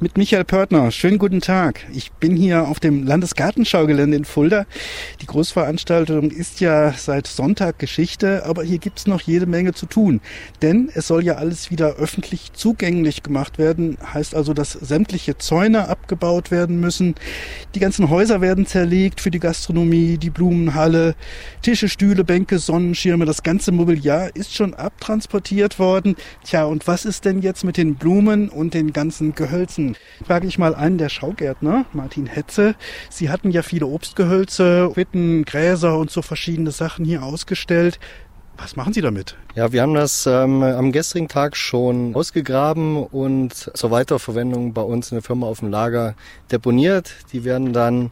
Mit Michael Pörtner. Schönen guten Tag. Ich bin hier auf dem Landesgartenschaugelände in Fulda. Die Großveranstaltung ist ja seit Sonntag Geschichte, aber hier gibt's noch jede Menge zu tun. Denn es soll ja alles wieder öffentlich zugänglich gemacht werden. Heißt also, dass sämtliche Zäune abgebaut werden müssen. Die ganzen Häuser werden zerlegt für die Gastronomie, die Blumenhalle, Tische, Stühle, Bänke, Sonnenschirme. Das ganze Mobiliar ist schon abtransportiert worden. Tja, und was ist denn jetzt mit den Blumen und den ganzen Gehölzen? Frage ich mal einen der Schaugärtner, Martin Hetze. Sie hatten ja viele Obstgehölze, Witten, Gräser und so verschiedene Sachen hier ausgestellt. Was machen Sie damit? Ja, wir haben das ähm, am gestrigen Tag schon ausgegraben und zur Weiterverwendung bei uns in der Firma auf dem Lager deponiert. Die werden dann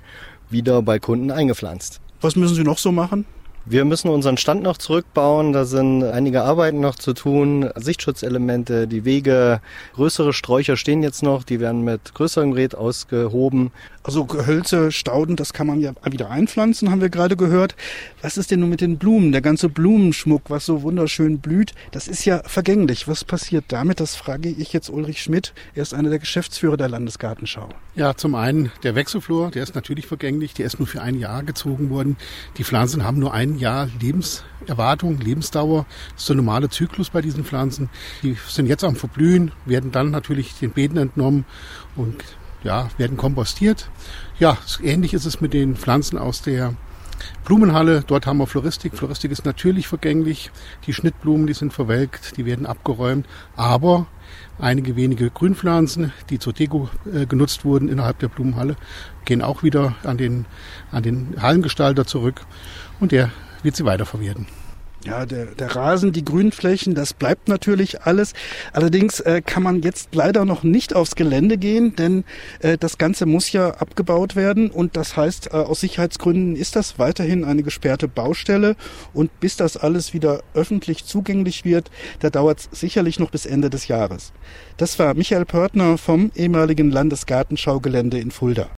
wieder bei Kunden eingepflanzt. Was müssen Sie noch so machen? Wir müssen unseren Stand noch zurückbauen. Da sind einige Arbeiten noch zu tun. Sichtschutzelemente, die Wege, größere Sträucher stehen jetzt noch. Die werden mit größerem Gerät ausgehoben. Also Gehölze, Stauden, das kann man ja wieder einpflanzen, haben wir gerade gehört. Was ist denn nun mit den Blumen? Der ganze Blumenschmuck, was so wunderschön blüht, das ist ja vergänglich. Was passiert damit? Das frage ich jetzt Ulrich Schmidt. Er ist einer der Geschäftsführer der Landesgartenschau. Ja, zum einen der Wechselflor, der ist natürlich vergänglich. Der ist nur für ein Jahr gezogen worden. Die Pflanzen haben nur ein Jahr Lebenserwartung, Lebensdauer. Das ist der normale Zyklus bei diesen Pflanzen. Die sind jetzt am Verblühen, werden dann natürlich den Beeten entnommen und ja, werden kompostiert. Ja, ähnlich ist es mit den Pflanzen aus der Blumenhalle. Dort haben wir Floristik. Floristik ist natürlich vergänglich. Die Schnittblumen, die sind verwelkt, die werden abgeräumt. Aber einige wenige Grünpflanzen, die zur Deko äh, genutzt wurden innerhalb der Blumenhalle, gehen auch wieder an den, an den Hallengestalter zurück und der wird sie weiterverwerten. Ja, der, der Rasen, die Grünflächen, das bleibt natürlich alles. Allerdings äh, kann man jetzt leider noch nicht aufs Gelände gehen, denn äh, das Ganze muss ja abgebaut werden und das heißt, äh, aus Sicherheitsgründen ist das weiterhin eine gesperrte Baustelle und bis das alles wieder öffentlich zugänglich wird, da dauert es sicherlich noch bis Ende des Jahres. Das war Michael Pörtner vom ehemaligen Landesgartenschaugelände in Fulda.